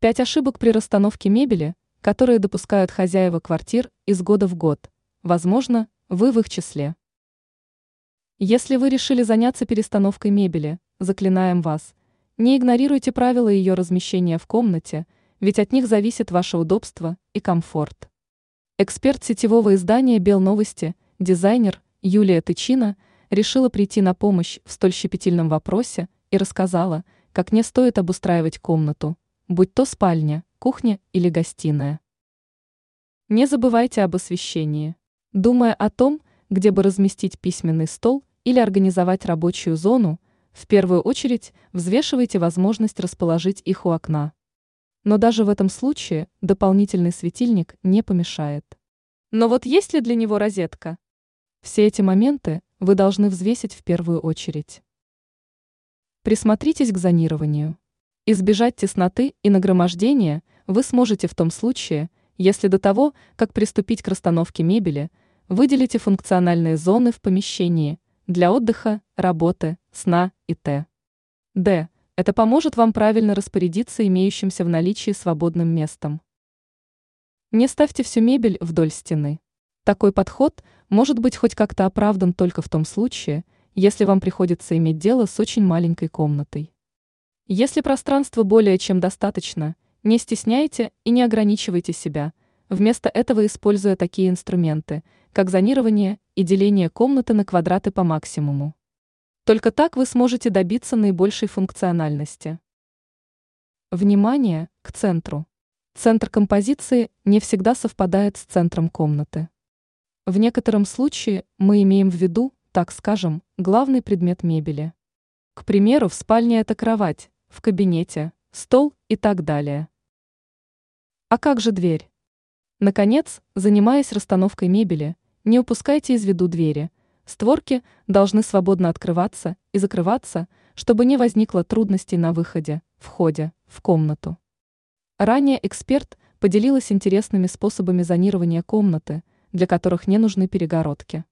Пять ошибок при расстановке мебели, которые допускают хозяева квартир из года в год. Возможно, вы в их числе. Если вы решили заняться перестановкой мебели, заклинаем вас, не игнорируйте правила ее размещения в комнате, ведь от них зависит ваше удобство и комфорт. Эксперт сетевого издания «Белновости», дизайнер Юлия Тычина решила прийти на помощь в столь щепетильном вопросе и рассказала, как не стоит обустраивать комнату, будь то спальня, кухня или гостиная. Не забывайте об освещении. Думая о том, где бы разместить письменный стол или организовать рабочую зону, в первую очередь взвешивайте возможность расположить их у окна. Но даже в этом случае дополнительный светильник не помешает. Но вот есть ли для него розетка? Все эти моменты вы должны взвесить в первую очередь. Присмотритесь к зонированию. Избежать тесноты и нагромождения вы сможете в том случае, если до того, как приступить к расстановке мебели, выделите функциональные зоны в помещении для отдыха, работы, сна и т. Д. Это поможет вам правильно распорядиться имеющимся в наличии свободным местом. Не ставьте всю мебель вдоль стены. Такой подход может быть хоть как-то оправдан только в том случае, если вам приходится иметь дело с очень маленькой комнатой. Если пространства более чем достаточно, не стесняйте и не ограничивайте себя, вместо этого используя такие инструменты, как зонирование и деление комнаты на квадраты по максимуму. Только так вы сможете добиться наибольшей функциональности. Внимание к центру. Центр композиции не всегда совпадает с центром комнаты. В некотором случае мы имеем в виду, так скажем, главный предмет мебели. К примеру, в спальне это кровать, в кабинете, стол и так далее. А как же дверь? Наконец, занимаясь расстановкой мебели, не упускайте из виду двери. Створки должны свободно открываться и закрываться, чтобы не возникло трудностей на выходе, входе, в комнату. Ранее эксперт поделилась интересными способами зонирования комнаты, для которых не нужны перегородки.